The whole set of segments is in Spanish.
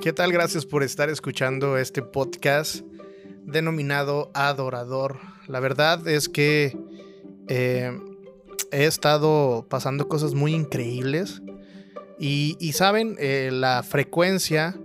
¿Qué tal? Gracias por estar escuchando este podcast denominado Adorador. La verdad es que eh, he estado pasando cosas muy increíbles y, saben, eh, la frecuencia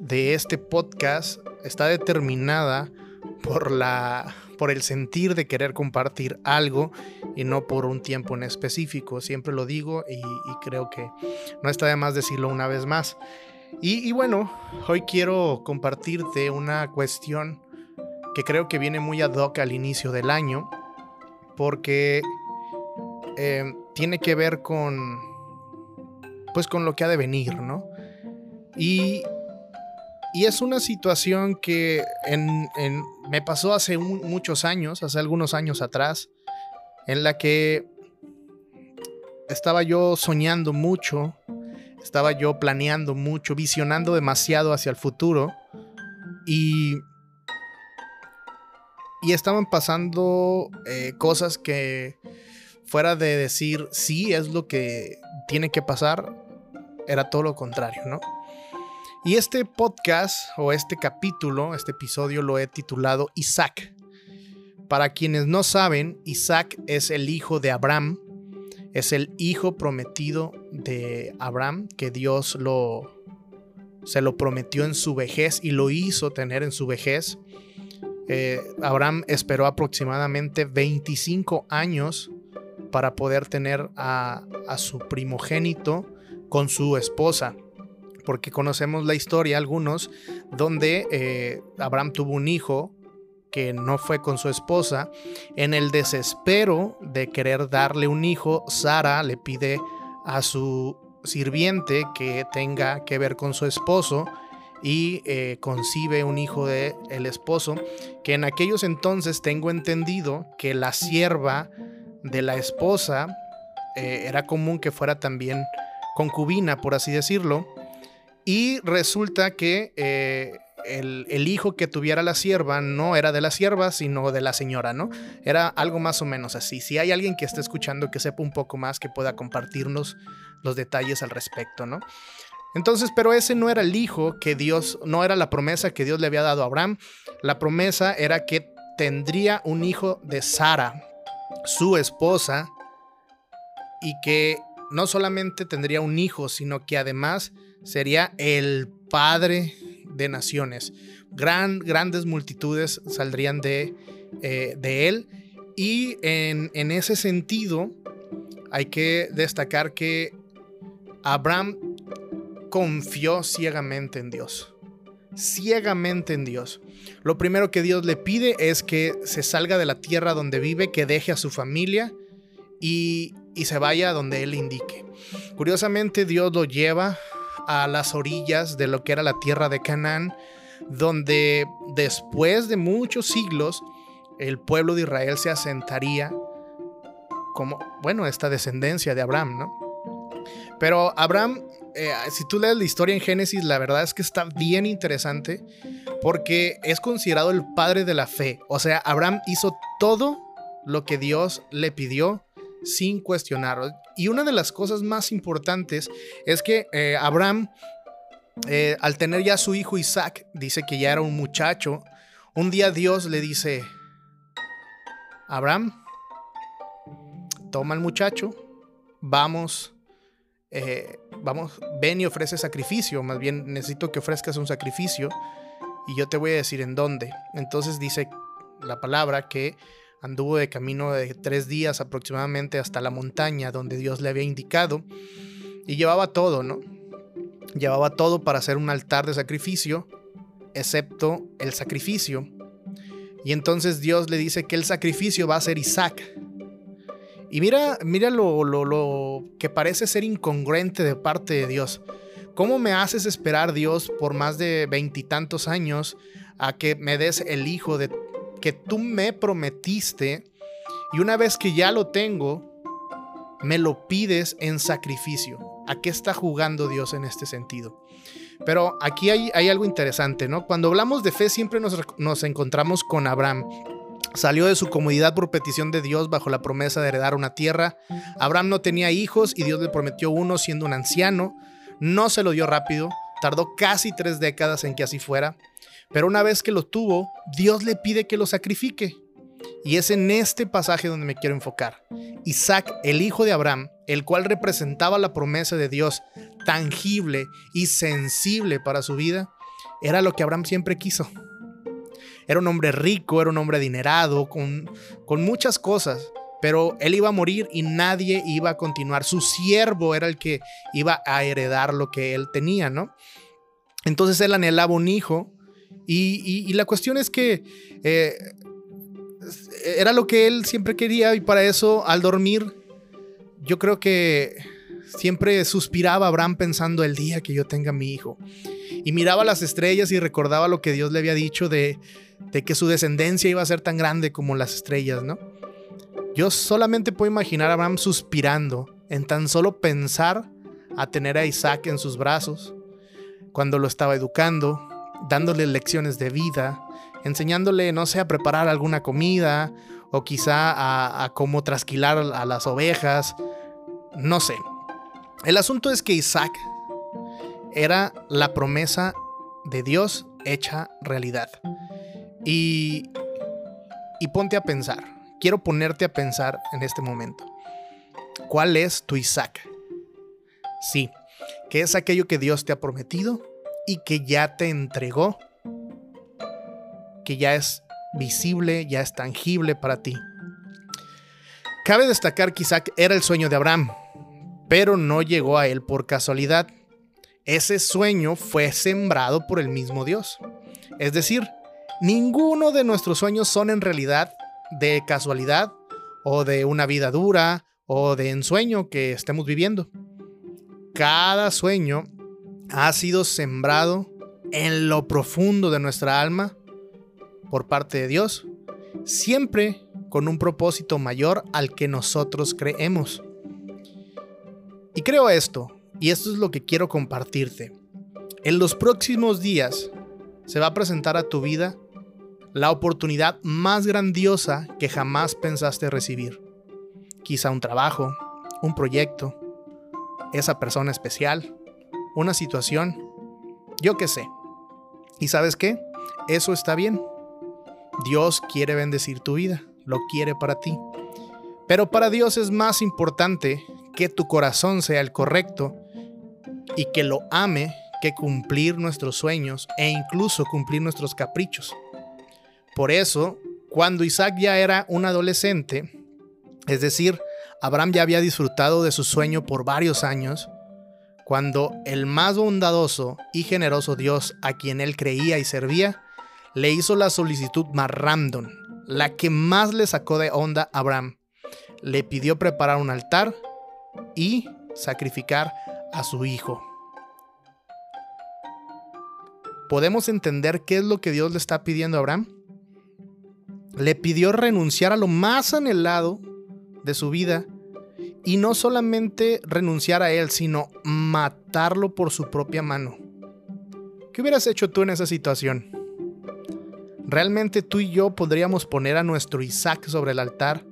de este podcast está determinada por la por el sentir de querer compartir algo y no por un tiempo en específico. Siempre lo digo y, creo que no está de más decirlo una vez más. Y, bueno, hoy quiero compartirte una cuestión que creo que viene muy ad hoc al inicio del año, porque eh, tiene que ver con, pues con lo que ha de venir, ¿no? Y, y es una situación que me pasó hace muchos años, hace algunos años atrás, en la que estaba yo soñando mucho, estaba yo planeando mucho, visionando demasiado hacia el futuro y, y estaban pasando eh, cosas que fuera de decir sí es lo que tiene que pasar, era todo lo contrario, ¿no? Y este podcast o este capítulo, este episodio lo he titulado Isaac. Para quienes no saben, Isaac es el hijo de Abraham, es el hijo prometido de Abraham, que Dios lo se lo prometió en su vejez y lo hizo tener en su vejez. Eh, Abraham esperó aproximadamente 25 años para poder tener a, su primogénito con su esposa porque conocemos la historia, algunos, donde eh, Abraham tuvo un hijo que no fue con su esposa. En el desespero de querer darle un hijo, Sara le pide a su sirviente que tenga que ver con su esposo y eh, concibe un hijo de el esposo, que en aquellos entonces tengo entendido que la sierva de la esposa eh, era común que fuera también concubina, por así decirlo, y resulta que eh, el, hijo que tuviera la sierva no era de la sierva, sino de la señora, ¿no? Era algo más o menos así. Si hay alguien que esté escuchando que sepa un poco más, que pueda compartirnos los detalles al respecto, ¿no? Entonces, pero ese no era el hijo que Dios, no era la promesa que Dios le había dado a Abraham. La promesa era que tendría un hijo de Sara, su esposa, y que no solamente tendría un hijo, sino que además sería el padre de naciones. Gran, grandes multitudes saldrían de, eh, de él. Y en, en ese sentido, hay que destacar que Abraham confió ciegamente en Dios. Ciegamente en Dios. Lo primero que Dios le pide es que se salga de la tierra donde vive, que deje a su familia y, y se vaya donde él indique. Curiosamente, Dios lo lleva a las orillas de lo que era la tierra de Canaán, donde después de muchos siglos el pueblo de Israel se asentaría como, bueno, esta descendencia de Abraham, ¿no? Pero Abraham, eh, si tú lees la historia en Génesis, la verdad es que está bien interesante porque es considerado el padre de la fe. O sea, Abraham hizo todo lo que Dios le pidió sin cuestionarlo. Y una de las cosas más importantes es que eh, Abraham, eh, al tener ya su hijo Isaac, dice que ya era un muchacho, un día Dios le dice, Abraham, toma al muchacho, vamos, eh, vamos, ven y ofrece sacrificio, más bien necesito que ofrezcas un sacrificio y yo te voy a decir en dónde. Entonces dice la palabra que anduvo de camino de tres días aproximadamente hasta la montaña donde Dios le había indicado y llevaba todo, ¿no? Llevaba todo para hacer un altar de sacrificio, excepto el sacrificio. Y entonces Dios le dice que el sacrificio va a ser Isaac. Y mira, mira lo, lo, lo que parece ser incongruente de parte de Dios. ¿Cómo me haces esperar, Dios, por más de veintitantos años a que me des el hijo de que tú me prometiste y una vez que ya lo tengo, me lo pides en sacrificio. ¿A qué está jugando Dios en este sentido? Pero aquí hay, hay algo interesante, ¿no? Cuando hablamos de fe siempre nos, nos encontramos con Abraham. Salió de su comodidad por petición de Dios bajo la promesa de heredar una tierra. Abraham no tenía hijos y Dios le prometió uno siendo un anciano. No se lo dio rápido, Tardó casi tres décadas en que así fuera, pero una vez que lo tuvo, Dios le pide que lo sacrifique. Y es en este pasaje donde me quiero enfocar. Isaac, el hijo de Abraham, el cual representaba la promesa de Dios tangible y sensible para su vida, era lo que Abraham siempre quiso. Era un hombre rico, era un hombre adinerado, con, con muchas cosas, pero él iba a morir y nadie iba a continuar. Su siervo era el que iba a heredar lo que él tenía, ¿no? Entonces él anhelaba un hijo y, la cuestión es que eh, era lo que él siempre quería y para eso al dormir yo creo que siempre suspiraba Abraham pensando el día que yo tenga mi hijo. Y miraba las estrellas y recordaba lo que Dios le había dicho de, de que su descendencia iba a ser tan grande como las estrellas, ¿no? Yo solamente puedo imaginar a Abraham suspirando en tan solo pensar a tener a Isaac en sus brazos, cuando lo estaba educando, dándole lecciones de vida, enseñándole, no sé, a preparar alguna comida o quizá a, cómo trasquilar a las ovejas, no sé. El asunto es que Isaac era la promesa de Dios hecha realidad. Y, y ponte a pensar quiero ponerte a pensar en este momento. ¿Cuál es tu Isaac? Sí, que es aquello que Dios te ha prometido y que ya te entregó, que ya es visible, ya es tangible para ti. Cabe destacar que Isaac era el sueño de Abraham, pero no llegó a él por casualidad. Ese sueño fue sembrado por el mismo Dios. Es decir, ninguno de nuestros sueños son en realidad de casualidad o de una vida dura o de ensueño que estemos viviendo. Cada sueño ha sido sembrado en lo profundo de nuestra alma por parte de Dios, siempre con un propósito mayor al que nosotros creemos. Y creo esto, y esto es lo que quiero compartirte. En los próximos días se va a presentar a tu vida la oportunidad más grandiosa que jamás pensaste recibir. Quizá un trabajo, un proyecto, esa persona especial, una situación, yo qué sé. ¿Y sabes qué? Eso está bien. Dios quiere bendecir tu vida, lo quiere para ti. Pero para Dios es más importante que tu corazón sea el correcto y que lo ame que cumplir nuestros sueños e incluso cumplir nuestros caprichos. Por eso, cuando Isaac ya era un adolescente, es decir, Abraham ya había disfrutado de su sueño por varios años, cuando el más bondadoso y generoso Dios a quien él creía y servía, le hizo la solicitud más random, la que más le sacó de onda a Abraham. Le pidió preparar un altar y sacrificar a su hijo. ¿Podemos entender qué es lo que Dios le está pidiendo a Abraham? le pidió renunciar a lo más anhelado de su vida y no solamente renunciar a él, sino matarlo por su propia mano. ¿Qué hubieras hecho tú en esa situación? ¿Realmente tú y yo podríamos poner a nuestro Isaac sobre el altar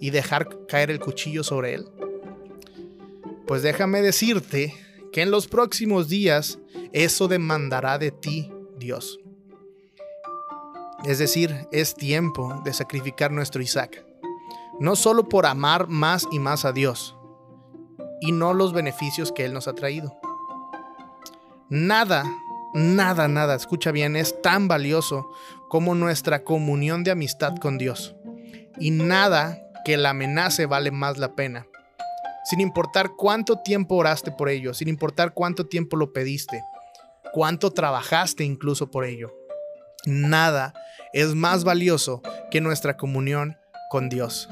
y dejar caer el cuchillo sobre él? Pues déjame decirte que en los próximos días eso demandará de ti Dios. Es decir, es tiempo de sacrificar nuestro Isaac. No solo por amar más y más a Dios, y no los beneficios que Él nos ha traído. Nada, nada, nada, escucha bien, es tan valioso como nuestra comunión de amistad con Dios. Y nada que la amenace vale más la pena. Sin importar cuánto tiempo oraste por ello, sin importar cuánto tiempo lo pediste, cuánto trabajaste incluso por ello. Nada es más valioso que nuestra comunión con Dios.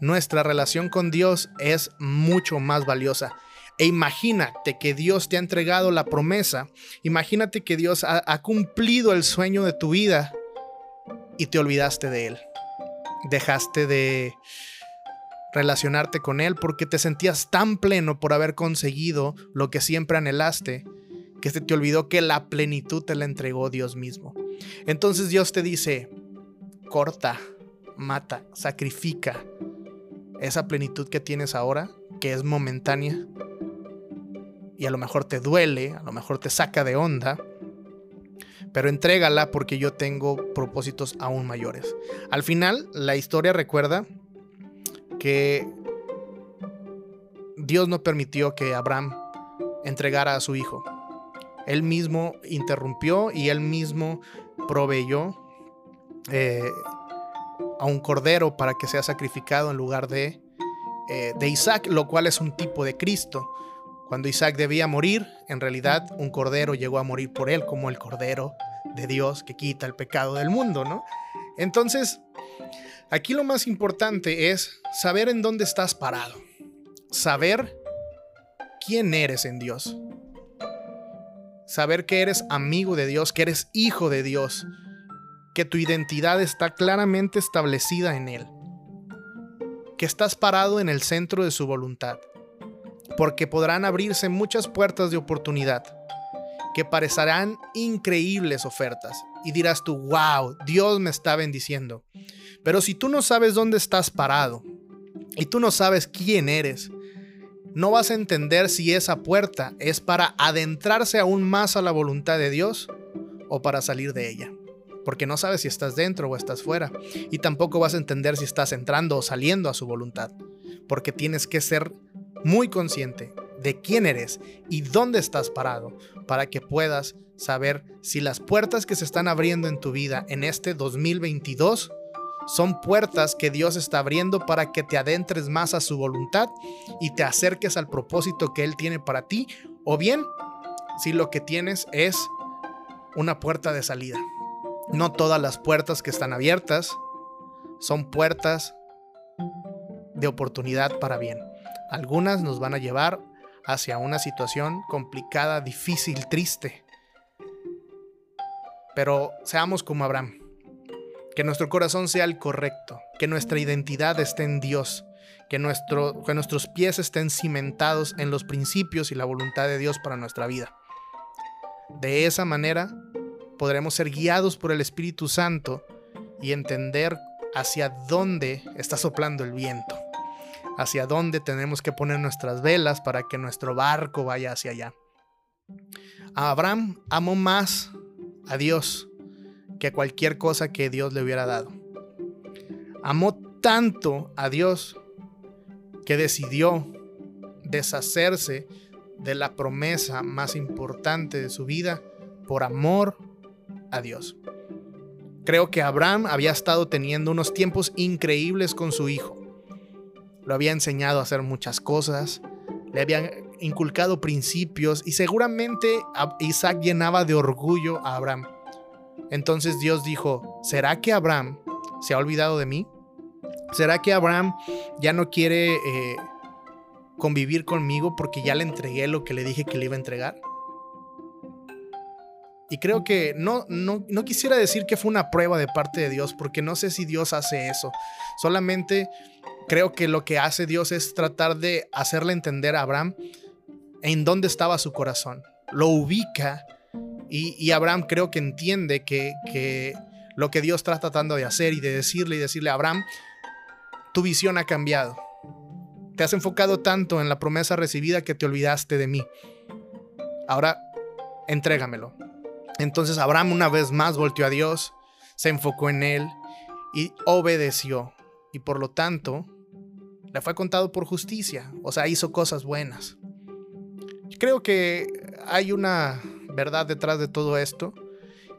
Nuestra relación con Dios es mucho más valiosa. E imagínate que Dios te ha entregado la promesa. Imagínate que Dios ha, ha, cumplido el sueño de tu vida y te olvidaste de Él. Dejaste de relacionarte con Él porque te sentías tan pleno por haber conseguido lo que siempre anhelaste que se te olvidó que la plenitud te la entregó Dios mismo. Entonces Dios te dice, corta, mata, sacrifica esa plenitud que tienes ahora, que es momentánea, y a lo mejor te duele, a lo mejor te saca de onda, pero entrégala porque yo tengo propósitos aún mayores. Al final, la historia recuerda que Dios no permitió que Abraham entregara a su hijo. Él mismo interrumpió y él mismo proveyó eh, a un cordero para que sea sacrificado en lugar de, eh, de Isaac, lo cual es un tipo de Cristo. Cuando Isaac debía morir, en realidad un cordero llegó a morir por él como el cordero de Dios que quita el pecado del mundo, ¿no? Entonces, aquí lo más importante es saber en dónde estás parado, saber quién eres en Dios, saber que eres amigo de Dios, que eres hijo de Dios, que tu identidad está claramente establecida en Él, que estás parado en el centro de su voluntad, porque podrán abrirse muchas puertas de oportunidad, que parecerán increíbles ofertas, y dirás tú, wow, Dios me está bendiciendo. Pero si tú no sabes dónde estás parado, y tú no sabes quién eres, no vas a entender si esa puerta es para adentrarse aún más a la voluntad de Dios o para salir de ella porque no sabes si estás dentro o estás fuera, y tampoco vas a entender si estás entrando o saliendo a su voluntad, porque tienes que ser muy consciente de quién eres y dónde estás parado para que puedas saber si las puertas que se están abriendo en tu vida en este 2022 son puertas que Dios está abriendo para que te adentres más a su voluntad y te acerques al propósito que Él tiene para ti, o bien si lo que tienes es una puerta de salida. No todas las puertas que están abiertas son puertas de oportunidad para bien. Algunas nos van a llevar hacia una situación complicada, difícil, triste. Pero seamos como Abraham. Que nuestro corazón sea el correcto, que nuestra identidad esté en Dios, que, nuestro, que nuestros pies estén cimentados en los principios y la voluntad de Dios para nuestra vida. De esa manera podremos ser guiados por el Espíritu Santo y entender hacia dónde está soplando el viento, hacia dónde tenemos que poner nuestras velas para que nuestro barco vaya hacia allá. Abraham amó más a Dios que cualquier cosa que Dios le hubiera dado. Amó tanto a Dios que decidió deshacerse de la promesa más importante de su vida por amor a Dios. Creo que Abraham había estado teniendo unos tiempos increíbles con su hijo. Lo había enseñado a hacer muchas cosas, le habían inculcado principios y seguramente Isaac llenaba de orgullo a Abraham. Entonces Dios dijo, ¿será que Abraham se ha olvidado de mí? ¿Será que Abraham ya no quiere eh, convivir conmigo porque ya le entregué lo que le dije que le iba a entregar? Y creo que no, no, no, quisiera decir que fue una prueba de parte de Dios, porque no sé si Dios hace eso. Solamente creo que lo que hace Dios es tratar de hacerle entender a Abraham en dónde estaba su corazón. Lo ubica y, Abraham creo que entiende que, que lo que Dios está tratando de hacer y de decirle y decirle a Abraham, tu visión ha cambiado. Te has enfocado tanto en la promesa recibida que te olvidaste de mí. Ahora, entrégamelo entonces Abraham una vez más volteó a Dios, se enfocó en él y obedeció. Y por lo tanto, le fue contado por justicia, o sea, hizo cosas buenas. Creo que hay una verdad detrás de todo esto,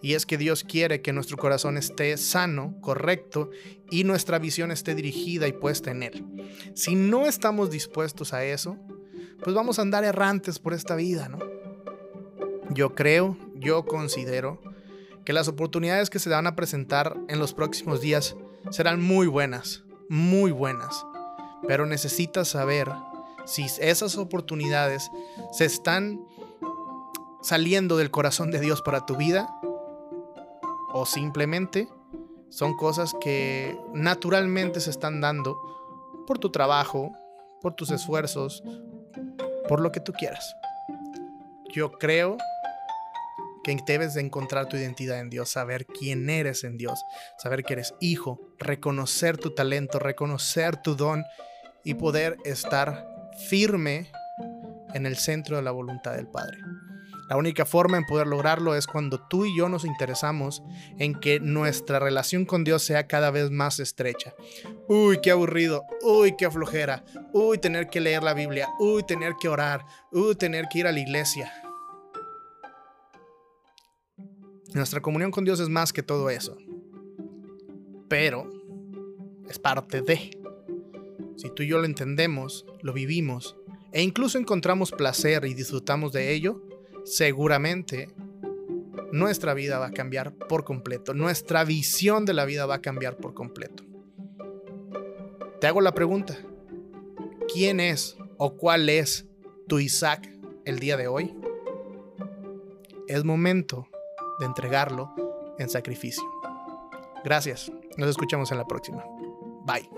y es que Dios quiere que nuestro corazón esté sano, correcto, y nuestra visión esté dirigida y puesta en Él. Si no estamos dispuestos a eso, pues vamos a andar errantes por esta vida, ¿no? Yo creo, yo considero que las oportunidades que se van a presentar en los próximos días serán muy buenas, muy buenas. Pero necesitas saber si esas oportunidades se están saliendo del corazón de Dios para tu vida o simplemente son cosas que naturalmente se están dando por tu trabajo, por tus esfuerzos, por lo que tú quieras. Yo creo debes de encontrar tu identidad en Dios, saber quién eres en Dios, saber que eres hijo, reconocer tu talento, reconocer tu don y poder estar firme, en el centro de la voluntad del Padre. La única forma en poder lograrlo es cuando tú y yo nos interesamos en que nuestra relación con Dios sea cada vez más estrecha. Uy, qué aburrido. Uy, qué flojera. Uy, tener que leer la Biblia. Uy, tener que orar. Uy, tener que ir a la iglesia. Nuestra comunión con Dios es más que todo eso. Pero es parte de. Si tú y yo lo entendemos, lo vivimos e incluso encontramos placer y disfrutamos de ello, seguramente nuestra vida va a cambiar por completo. Nuestra visión de la vida va a cambiar por completo. Te hago la pregunta. ¿Quién es o cuál es tu Isaac el día de hoy? Es momento de entregarlo en sacrificio. Gracias. Nos escuchamos en la próxima. Bye.